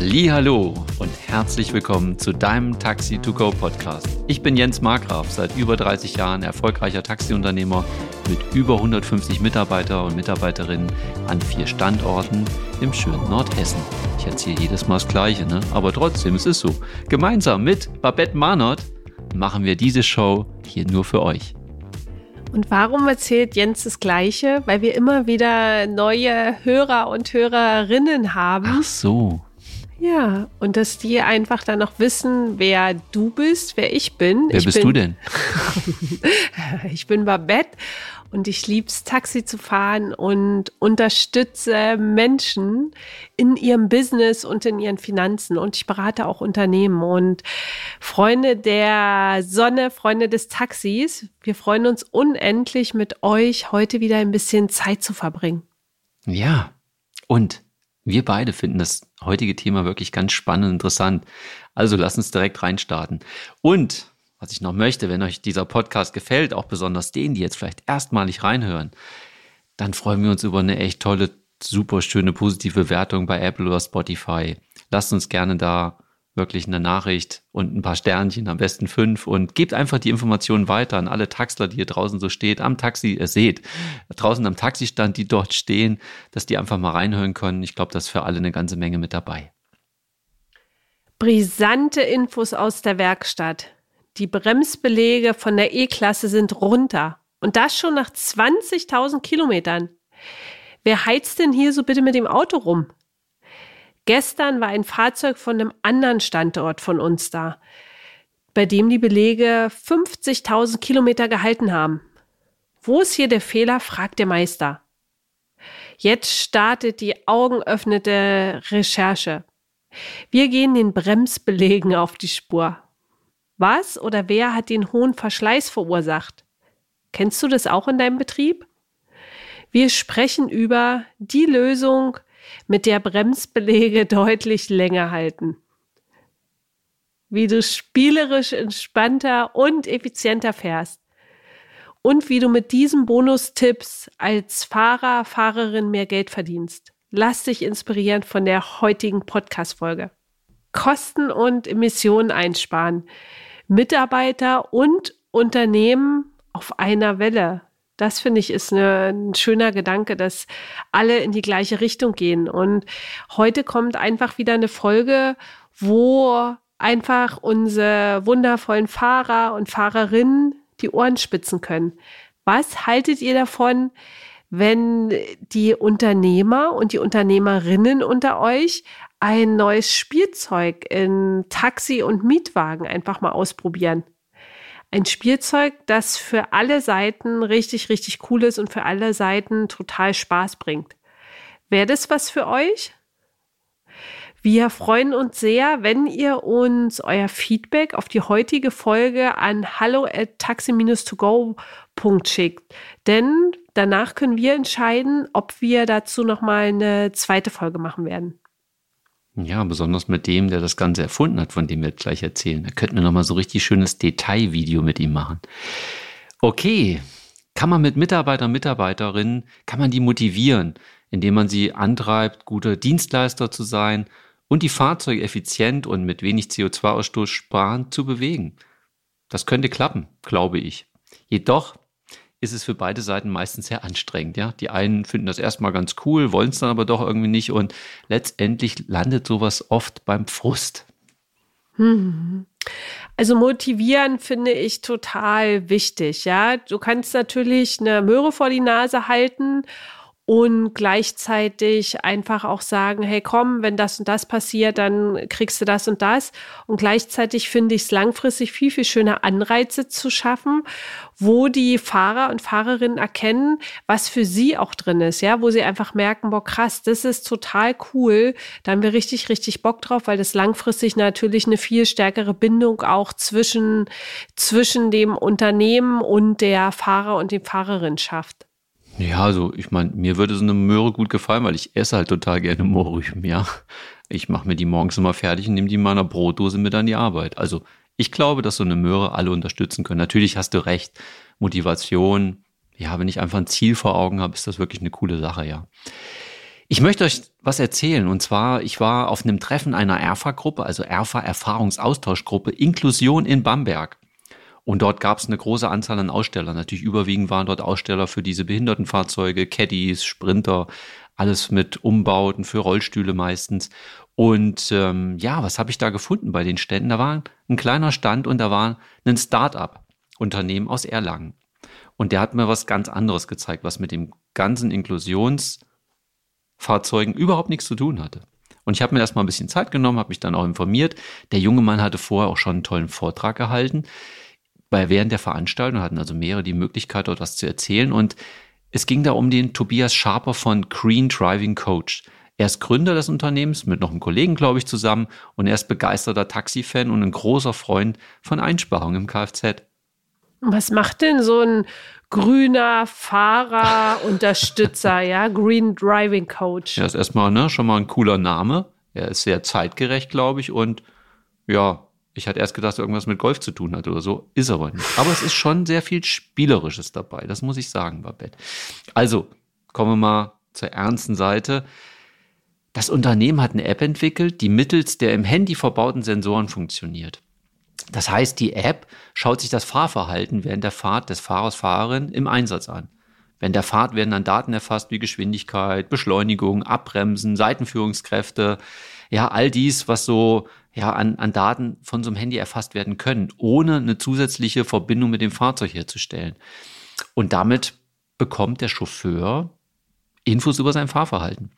Hallo und herzlich willkommen zu deinem Taxi to Go Podcast. Ich bin Jens Markgraf, seit über 30 Jahren erfolgreicher Taxiunternehmer mit über 150 Mitarbeiter und Mitarbeiterinnen an vier Standorten im schönen Nordhessen. Ich erzähle jedes Mal das Gleiche, ne? aber trotzdem, es ist so. Gemeinsam mit Babette Mahnert machen wir diese Show hier nur für euch. Und warum erzählt Jens das Gleiche? Weil wir immer wieder neue Hörer und Hörerinnen haben. Ach so. Ja, und dass die einfach dann noch wissen, wer du bist, wer ich bin. Wer ich bist bin, du denn? ich bin Babette und ich lieb's Taxi zu fahren und unterstütze Menschen in ihrem Business und in ihren Finanzen und ich berate auch Unternehmen und Freunde der Sonne, Freunde des Taxis, wir freuen uns unendlich mit euch heute wieder ein bisschen Zeit zu verbringen. Ja, und wir beide finden das heutige Thema wirklich ganz spannend und interessant. Also lass uns direkt reinstarten. Und was ich noch möchte, wenn euch dieser Podcast gefällt, auch besonders denen, die jetzt vielleicht erstmalig reinhören, dann freuen wir uns über eine echt tolle, super schöne, positive Wertung bei Apple oder Spotify. Lasst uns gerne da wirklich eine Nachricht und ein paar Sternchen, am besten fünf und gebt einfach die Informationen weiter an alle Taxler, die hier draußen so steht, am Taxi, äh, seht, draußen am Taxistand, die dort stehen, dass die einfach mal reinhören können. Ich glaube, da ist für alle eine ganze Menge mit dabei. Brisante Infos aus der Werkstatt. Die Bremsbelege von der E-Klasse sind runter. Und das schon nach 20.000 Kilometern. Wer heizt denn hier so bitte mit dem Auto rum? Gestern war ein Fahrzeug von einem anderen Standort von uns da, bei dem die Belege 50.000 Kilometer gehalten haben. Wo ist hier der Fehler, fragt der Meister. Jetzt startet die augenöffnete Recherche. Wir gehen den Bremsbelegen auf die Spur. Was oder wer hat den hohen Verschleiß verursacht? Kennst du das auch in deinem Betrieb? Wir sprechen über die Lösung, mit der Bremsbelege deutlich länger halten. Wie du spielerisch entspannter und effizienter fährst. Und wie du mit diesen Bonustipps als Fahrer, Fahrerin mehr Geld verdienst. Lass dich inspirieren von der heutigen Podcast-Folge. Kosten und Emissionen einsparen. Mitarbeiter und Unternehmen auf einer Welle. Das finde ich ist eine, ein schöner Gedanke, dass alle in die gleiche Richtung gehen. Und heute kommt einfach wieder eine Folge, wo einfach unsere wundervollen Fahrer und Fahrerinnen die Ohren spitzen können. Was haltet ihr davon, wenn die Unternehmer und die Unternehmerinnen unter euch ein neues Spielzeug in Taxi und Mietwagen einfach mal ausprobieren? Ein Spielzeug, das für alle Seiten richtig, richtig cool ist und für alle Seiten total Spaß bringt. Wäre das was für euch? Wir freuen uns sehr, wenn ihr uns euer Feedback auf die heutige Folge an hallo at taxi-to-go schickt. Denn danach können wir entscheiden, ob wir dazu nochmal eine zweite Folge machen werden. Ja, besonders mit dem, der das Ganze erfunden hat, von dem wir gleich erzählen. Da könnten wir nochmal so richtig schönes Detailvideo mit ihm machen. Okay, kann man mit Mitarbeitern, Mitarbeiterinnen, kann man die motivieren, indem man sie antreibt, gute Dienstleister zu sein und die Fahrzeuge effizient und mit wenig CO2-Ausstoß sparend zu bewegen. Das könnte klappen, glaube ich. Jedoch ist es für beide Seiten meistens sehr anstrengend. Ja, die einen finden das erstmal ganz cool, wollen es dann aber doch irgendwie nicht und letztendlich landet sowas oft beim Frust. Hm. Also motivieren finde ich total wichtig. Ja, du kannst natürlich eine Möhre vor die Nase halten und gleichzeitig einfach auch sagen, hey komm, wenn das und das passiert, dann kriegst du das und das. Und gleichzeitig finde ich es langfristig viel, viel schöner, Anreize zu schaffen, wo die Fahrer und Fahrerinnen erkennen, was für sie auch drin ist, ja, wo sie einfach merken, boah, krass, das ist total cool. Da haben wir richtig, richtig Bock drauf, weil das langfristig natürlich eine viel stärkere Bindung auch zwischen, zwischen dem Unternehmen und der Fahrer und dem Fahrerin schafft. Ja, also ich meine, mir würde so eine Möhre gut gefallen, weil ich esse halt total gerne Mohrrüben, ja. Ich mache mir die morgens immer fertig und nehme die in meiner Brotdose mit an die Arbeit. Also ich glaube, dass so eine Möhre alle unterstützen können. Natürlich hast du recht, Motivation, ja, wenn ich einfach ein Ziel vor Augen habe, ist das wirklich eine coole Sache, ja. Ich möchte euch was erzählen. Und zwar, ich war auf einem Treffen einer ERFA-Gruppe, also ERFA Erfahrungsaustauschgruppe Inklusion in Bamberg. Und dort gab es eine große Anzahl an Ausstellern. Natürlich überwiegend waren dort Aussteller für diese Behindertenfahrzeuge, Caddies, Sprinter, alles mit Umbauten für Rollstühle meistens. Und ähm, ja, was habe ich da gefunden bei den Ständen? Da war ein kleiner Stand und da war ein Start-up-Unternehmen aus Erlangen. Und der hat mir was ganz anderes gezeigt, was mit dem ganzen Inklusionsfahrzeugen überhaupt nichts zu tun hatte. Und ich habe mir erstmal ein bisschen Zeit genommen, habe mich dann auch informiert. Der junge Mann hatte vorher auch schon einen tollen Vortrag gehalten bei während der Veranstaltung, hatten also mehrere die Möglichkeit, dort was zu erzählen. Und es ging da um den Tobias Sharper von Green Driving Coach. Er ist Gründer des Unternehmens mit noch einem Kollegen, glaube ich, zusammen und er ist begeisterter Taxifan und ein großer Freund von Einsparungen im Kfz. Was macht denn so ein grüner Fahrer-Unterstützer, ja? Green Driving Coach. Ja, ist erstmal ne, schon mal ein cooler Name. Er ist sehr zeitgerecht, glaube ich, und ja, ich hatte erst gedacht, dass irgendwas mit Golf zu tun hat oder so. Ist aber nicht. Aber es ist schon sehr viel Spielerisches dabei. Das muss ich sagen, Babette. Also, kommen wir mal zur ernsten Seite. Das Unternehmen hat eine App entwickelt, die mittels der im Handy verbauten Sensoren funktioniert. Das heißt, die App schaut sich das Fahrverhalten während der Fahrt des Fahrers, Fahrerin im Einsatz an. Während der Fahrt werden dann Daten erfasst wie Geschwindigkeit, Beschleunigung, Abbremsen, Seitenführungskräfte, ja, all dies, was so ja, an, an Daten von so einem Handy erfasst werden können, ohne eine zusätzliche Verbindung mit dem Fahrzeug herzustellen. Und damit bekommt der Chauffeur Infos über sein Fahrverhalten,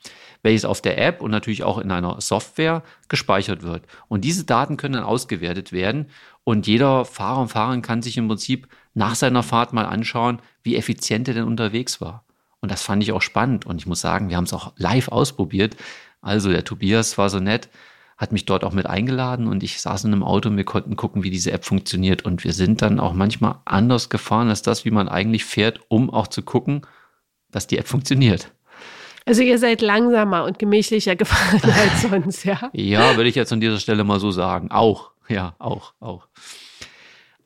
welches auf der App und natürlich auch in einer Software gespeichert wird. Und diese Daten können dann ausgewertet werden und jeder Fahrer und Fahrerin kann sich im Prinzip nach seiner Fahrt mal anschauen, wie effizient er denn unterwegs war. Und das fand ich auch spannend und ich muss sagen, wir haben es auch live ausprobiert. Also der Tobias war so nett, hat mich dort auch mit eingeladen und ich saß in einem Auto und wir konnten gucken, wie diese App funktioniert. Und wir sind dann auch manchmal anders gefahren als das, wie man eigentlich fährt, um auch zu gucken, dass die App funktioniert. Also ihr seid langsamer und gemächlicher gefahren als sonst, ja? ja, würde ich jetzt an dieser Stelle mal so sagen. Auch, ja, auch, auch.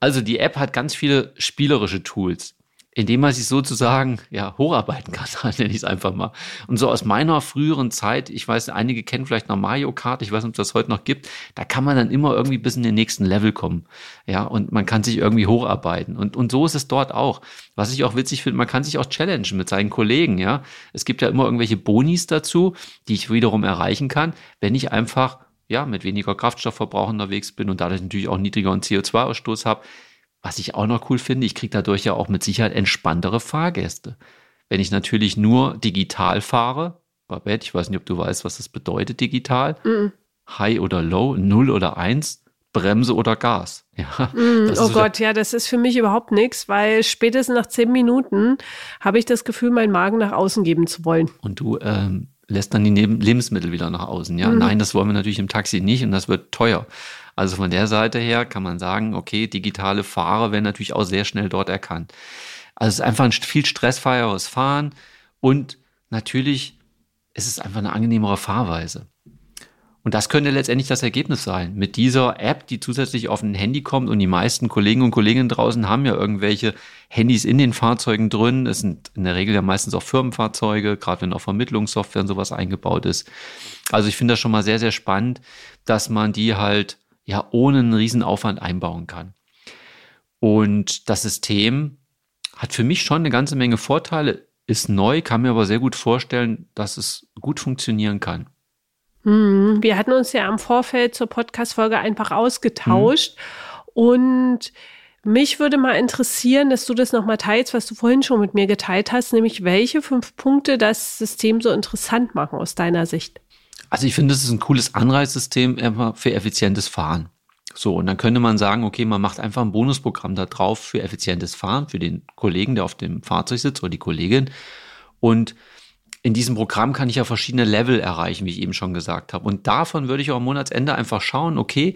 Also die App hat ganz viele spielerische Tools indem man sich sozusagen ja hocharbeiten kann, nenne ich es einfach mal. Und so aus meiner früheren Zeit, ich weiß, einige kennen vielleicht noch Mario Kart, ich weiß nicht, ob das heute noch gibt, da kann man dann immer irgendwie bis in den nächsten Level kommen. Ja, und man kann sich irgendwie hocharbeiten. Und, und so ist es dort auch. Was ich auch witzig finde, man kann sich auch challengen mit seinen Kollegen, ja. Es gibt ja immer irgendwelche Bonis dazu, die ich wiederum erreichen kann, wenn ich einfach ja, mit weniger Kraftstoffverbrauch unterwegs bin und dadurch natürlich auch niedrigeren CO2-Ausstoß habe, was ich auch noch cool finde, ich kriege dadurch ja auch mit Sicherheit entspanntere Fahrgäste. Wenn ich natürlich nur digital fahre, Babette, ich weiß nicht, ob du weißt, was das bedeutet, digital. Mm. High oder Low, Null oder Eins, Bremse oder Gas. Ja, mm, oh Gott, ja, das ist für mich überhaupt nichts, weil spätestens nach zehn Minuten habe ich das Gefühl, meinen Magen nach außen geben zu wollen. Und du ähm, lässt dann die Lebensmittel wieder nach außen. Ja, mm. nein, das wollen wir natürlich im Taxi nicht und das wird teuer. Also von der Seite her kann man sagen, okay, digitale Fahrer werden natürlich auch sehr schnell dort erkannt. Also es ist einfach ein viel stressfreieres Fahren und natürlich ist es einfach eine angenehmere Fahrweise. Und das könnte letztendlich das Ergebnis sein. Mit dieser App, die zusätzlich auf ein Handy kommt und die meisten Kollegen und Kolleginnen draußen haben ja irgendwelche Handys in den Fahrzeugen drin. Es sind in der Regel ja meistens auch Firmenfahrzeuge, gerade wenn auch Vermittlungssoftware und sowas eingebaut ist. Also ich finde das schon mal sehr, sehr spannend, dass man die halt ja ohne einen Riesenaufwand einbauen kann. Und das System hat für mich schon eine ganze Menge Vorteile, ist neu, kann mir aber sehr gut vorstellen, dass es gut funktionieren kann. Hm, wir hatten uns ja am Vorfeld zur Podcast-Folge einfach ausgetauscht hm. und mich würde mal interessieren, dass du das nochmal teilst, was du vorhin schon mit mir geteilt hast, nämlich welche fünf Punkte das System so interessant machen aus deiner Sicht. Also ich finde, das ist ein cooles Anreizsystem für effizientes Fahren. So, und dann könnte man sagen, okay, man macht einfach ein Bonusprogramm da drauf für effizientes Fahren, für den Kollegen, der auf dem Fahrzeug sitzt oder die Kollegin. Und in diesem Programm kann ich ja verschiedene Level erreichen, wie ich eben schon gesagt habe. Und davon würde ich auch am Monatsende einfach schauen, okay,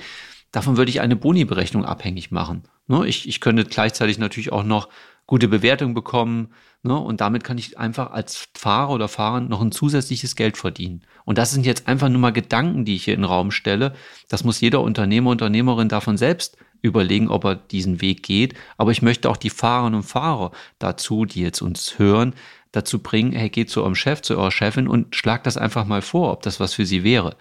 davon würde ich eine Boni-Berechnung abhängig machen. Ne, ich, ich könnte gleichzeitig natürlich auch noch gute Bewertung bekommen. Ne? Und damit kann ich einfach als Fahrer oder Fahrer noch ein zusätzliches Geld verdienen. Und das sind jetzt einfach nur mal Gedanken, die ich hier in den Raum stelle. Das muss jeder Unternehmer, Unternehmerin davon selbst überlegen, ob er diesen Weg geht. Aber ich möchte auch die Fahrerinnen und Fahrer dazu, die jetzt uns hören, dazu bringen, hey, geht zu eurem Chef, zu eurer Chefin und schlagt das einfach mal vor, ob das was für sie wäre.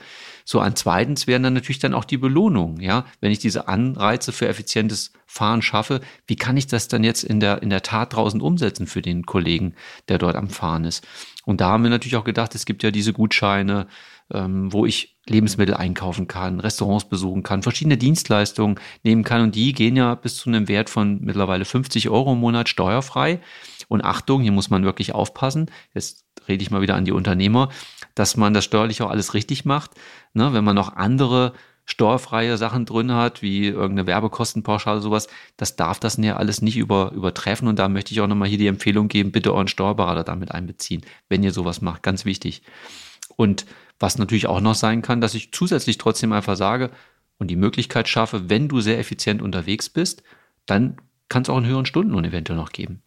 So, an zweitens wären dann natürlich dann auch die Belohnungen, ja. Wenn ich diese Anreize für effizientes Fahren schaffe, wie kann ich das dann jetzt in der, in der Tat draußen umsetzen für den Kollegen, der dort am Fahren ist? Und da haben wir natürlich auch gedacht, es gibt ja diese Gutscheine, ähm, wo ich Lebensmittel einkaufen kann, Restaurants besuchen kann, verschiedene Dienstleistungen nehmen kann und die gehen ja bis zu einem Wert von mittlerweile 50 Euro im Monat steuerfrei. Und Achtung, hier muss man wirklich aufpassen. Jetzt rede ich mal wieder an die Unternehmer, dass man das steuerlich auch alles richtig macht. Ne, wenn man noch andere steuerfreie Sachen drin hat, wie irgendeine Werbekostenpauschale, sowas, das darf das ja alles nicht über, übertreffen. Und da möchte ich auch nochmal hier die Empfehlung geben, bitte euren Steuerberater damit einbeziehen, wenn ihr sowas macht. Ganz wichtig. Und was natürlich auch noch sein kann, dass ich zusätzlich trotzdem einfach sage und die Möglichkeit schaffe, wenn du sehr effizient unterwegs bist, dann kann es auch einen höheren Stundenlohn eventuell noch geben.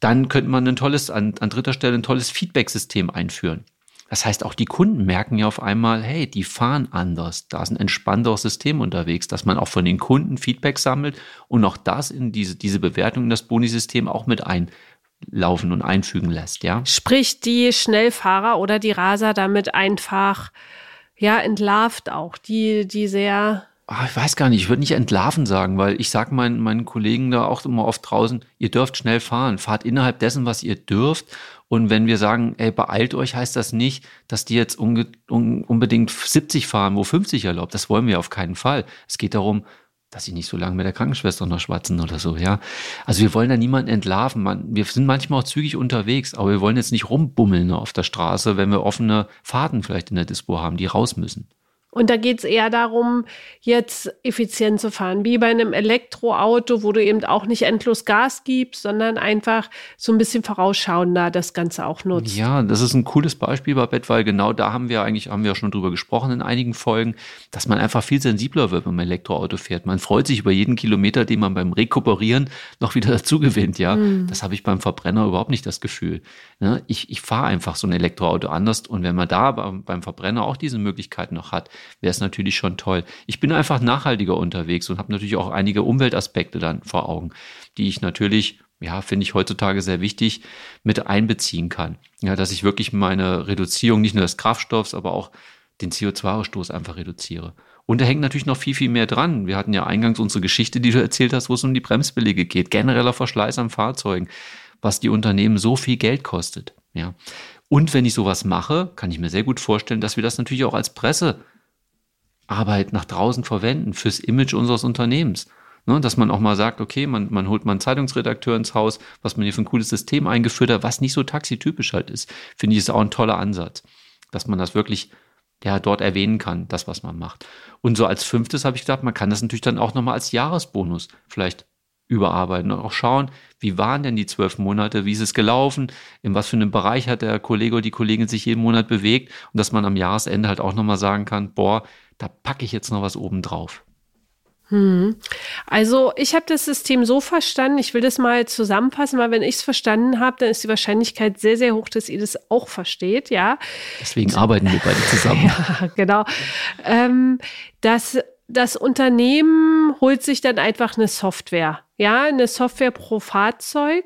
Dann könnte man ein tolles, an, an dritter Stelle ein tolles Feedback-System einführen. Das heißt, auch die Kunden merken ja auf einmal, hey, die fahren anders. Da ist ein entspannteres System unterwegs, dass man auch von den Kunden Feedback sammelt und auch das in diese, diese Bewertung in das Boni-System auch mit einlaufen und einfügen lässt, ja. Sprich, die Schnellfahrer oder die Raser damit einfach, ja, entlarvt auch, die, die sehr ach, ich weiß gar nicht, ich würde nicht entlarven sagen, weil ich sage meinen, meinen Kollegen da auch immer oft draußen, ihr dürft schnell fahren, fahrt innerhalb dessen, was ihr dürft. Und wenn wir sagen, ey, beeilt euch, heißt das nicht, dass die jetzt un, unbedingt 70 fahren, wo 50 erlaubt. Das wollen wir auf keinen Fall. Es geht darum, dass sie nicht so lange mit der Krankenschwester noch schwatzen oder so, ja. Also wir wollen da niemanden entlarven. Man, wir sind manchmal auch zügig unterwegs, aber wir wollen jetzt nicht rumbummeln auf der Straße, wenn wir offene Fahrten vielleicht in der Dispo haben, die raus müssen. Und da geht es eher darum, jetzt effizient zu fahren, wie bei einem Elektroauto, wo du eben auch nicht endlos Gas gibst, sondern einfach so ein bisschen vorausschauender das Ganze auch nutzt. Ja, das ist ein cooles Beispiel, Babette, weil genau da haben wir eigentlich, haben wir schon drüber gesprochen in einigen Folgen, dass man einfach viel sensibler wird, wenn man Elektroauto fährt. Man freut sich über jeden Kilometer, den man beim Rekuperieren noch wieder dazu gewinnt, ja. Mhm. Das habe ich beim Verbrenner überhaupt nicht das Gefühl. Ne? Ich, ich fahre einfach so ein Elektroauto anders und wenn man da beim, beim Verbrenner auch diese Möglichkeit noch hat, wäre es natürlich schon toll. Ich bin einfach nachhaltiger unterwegs und habe natürlich auch einige Umweltaspekte dann vor Augen, die ich natürlich ja, finde ich heutzutage sehr wichtig, mit einbeziehen kann. Ja, dass ich wirklich meine Reduzierung nicht nur des Kraftstoffs, aber auch den CO2-Ausstoß einfach reduziere. Und da hängt natürlich noch viel, viel mehr dran. Wir hatten ja eingangs unsere Geschichte, die du erzählt hast, wo es um die Bremsbelege geht, genereller Verschleiß an Fahrzeugen, was die Unternehmen so viel Geld kostet. Ja. Und wenn ich sowas mache, kann ich mir sehr gut vorstellen, dass wir das natürlich auch als Presse Arbeit nach draußen verwenden fürs Image unseres Unternehmens. Ne, dass man auch mal sagt, okay, man, man holt mal einen Zeitungsredakteur ins Haus, was man hier für ein cooles System eingeführt hat, was nicht so taxitypisch halt ist, finde ich, ist auch ein toller Ansatz, dass man das wirklich ja, dort erwähnen kann, das, was man macht. Und so als fünftes habe ich gedacht, man kann das natürlich dann auch nochmal als Jahresbonus vielleicht überarbeiten und auch schauen, wie waren denn die zwölf Monate, wie ist es gelaufen, in was für einem Bereich hat der Kollege oder die Kollegin sich jeden Monat bewegt und dass man am Jahresende halt auch nochmal sagen kann, boah, da packe ich jetzt noch was oben drauf. Hm. Also ich habe das System so verstanden, ich will das mal zusammenfassen, weil wenn ich es verstanden habe, dann ist die Wahrscheinlichkeit sehr, sehr hoch, dass ihr das auch versteht, ja. Deswegen arbeiten wir beide zusammen. ja, genau. Ähm, dass das Unternehmen holt sich dann einfach eine Software, ja, eine Software pro Fahrzeug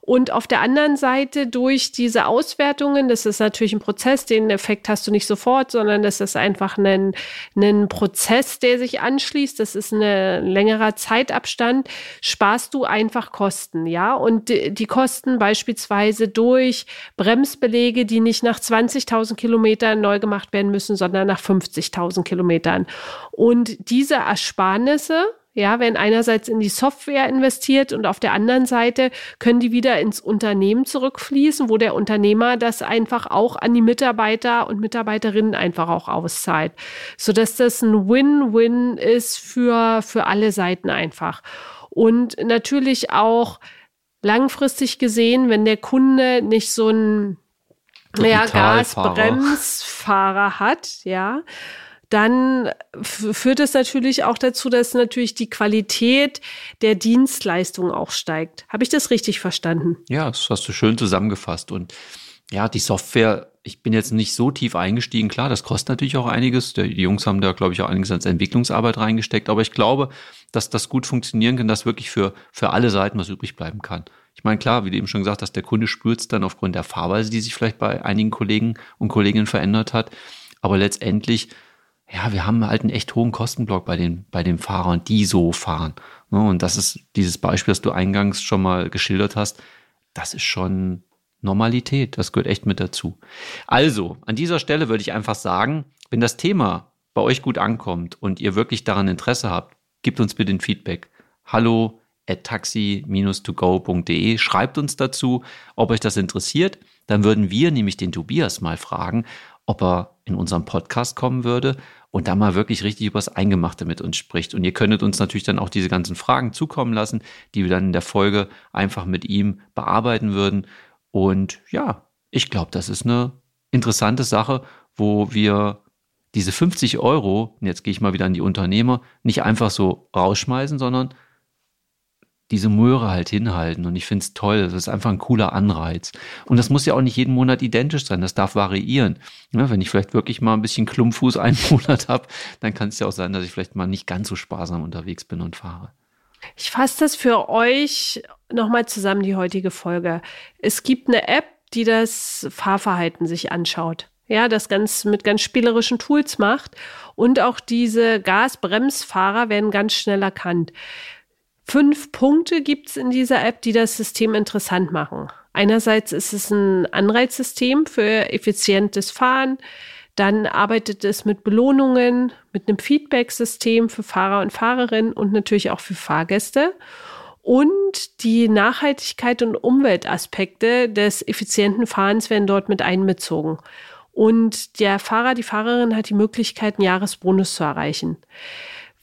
und auf der anderen Seite durch diese Auswertungen, das ist natürlich ein Prozess, den Effekt hast du nicht sofort, sondern das ist einfach ein, ein Prozess, der sich anschließt. Das ist ein längerer Zeitabstand, sparst du einfach Kosten, ja. Und die Kosten beispielsweise durch Bremsbelege, die nicht nach 20.000 Kilometern neu gemacht werden müssen, sondern nach 50.000 Kilometern. Und diese Ersparnisse, ja, werden einerseits in die Software investiert und auf der anderen Seite können die wieder ins Unternehmen zurückfließen, wo der Unternehmer das einfach auch an die Mitarbeiter und Mitarbeiterinnen einfach auch auszahlt, sodass das ein Win-Win ist für, für alle Seiten einfach. Und natürlich auch langfristig gesehen, wenn der Kunde nicht so ein ja, Gasbremsfahrer hat, ja, dann führt es natürlich auch dazu, dass natürlich die Qualität der Dienstleistung auch steigt. Habe ich das richtig verstanden? Ja, das hast du schön zusammengefasst. Und ja, die Software, ich bin jetzt nicht so tief eingestiegen. Klar, das kostet natürlich auch einiges. Die Jungs haben da, glaube ich, auch einiges als Entwicklungsarbeit reingesteckt. Aber ich glaube, dass das gut funktionieren kann, dass wirklich für, für alle Seiten was übrig bleiben kann. Ich meine, klar, wie du eben schon gesagt hast, der Kunde spürt es dann aufgrund der Fahrweise, die sich vielleicht bei einigen Kollegen und Kolleginnen verändert hat. Aber letztendlich, ja, wir haben halt einen echt hohen Kostenblock bei den, bei den Fahrern, die so fahren. Ne, und das ist dieses Beispiel, das du eingangs schon mal geschildert hast. Das ist schon Normalität. Das gehört echt mit dazu. Also, an dieser Stelle würde ich einfach sagen, wenn das Thema bei euch gut ankommt und ihr wirklich daran Interesse habt, gebt uns bitte ein Feedback. Hallo at taxi-to-go.de. Schreibt uns dazu, ob euch das interessiert. Dann würden wir nämlich den Tobias mal fragen, ob er in unserem Podcast kommen würde und da mal wirklich richtig übers Eingemachte mit uns spricht. Und ihr könntet uns natürlich dann auch diese ganzen Fragen zukommen lassen, die wir dann in der Folge einfach mit ihm bearbeiten würden. Und ja, ich glaube, das ist eine interessante Sache, wo wir diese 50 Euro, jetzt gehe ich mal wieder an die Unternehmer, nicht einfach so rausschmeißen, sondern diese Möhre halt hinhalten. Und ich finde es toll. Das ist einfach ein cooler Anreiz. Und das muss ja auch nicht jeden Monat identisch sein. Das darf variieren. Ja, wenn ich vielleicht wirklich mal ein bisschen Klumpfuß einen Monat habe, dann kann es ja auch sein, dass ich vielleicht mal nicht ganz so sparsam unterwegs bin und fahre. Ich fasse das für euch nochmal zusammen, die heutige Folge. Es gibt eine App, die das Fahrverhalten sich anschaut. Ja, das ganz mit ganz spielerischen Tools macht. Und auch diese Gasbremsfahrer werden ganz schnell erkannt. Fünf Punkte gibt es in dieser App, die das System interessant machen. Einerseits ist es ein Anreizsystem für effizientes Fahren. Dann arbeitet es mit Belohnungen, mit einem Feedback-System für Fahrer und Fahrerinnen und natürlich auch für Fahrgäste. Und die Nachhaltigkeit und Umweltaspekte des effizienten Fahrens werden dort mit einbezogen. Und der Fahrer, die Fahrerin hat die Möglichkeit, einen Jahresbonus zu erreichen.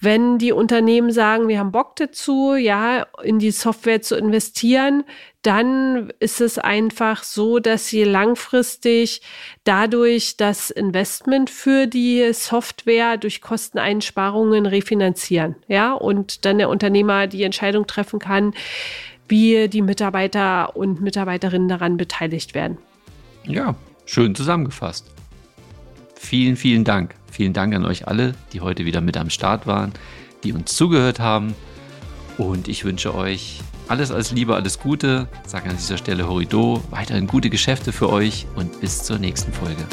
Wenn die Unternehmen sagen, wir haben Bock dazu, ja, in die Software zu investieren, dann ist es einfach so, dass sie langfristig dadurch das Investment für die Software durch Kosteneinsparungen refinanzieren. Ja, und dann der Unternehmer die Entscheidung treffen kann, wie die Mitarbeiter und Mitarbeiterinnen daran beteiligt werden. Ja, schön zusammengefasst. Vielen, vielen Dank. Vielen Dank an euch alle, die heute wieder mit am Start waren, die uns zugehört haben. Und ich wünsche euch alles, alles Liebe, alles Gute. Sage an dieser Stelle Horido, weiterhin gute Geschäfte für euch und bis zur nächsten Folge.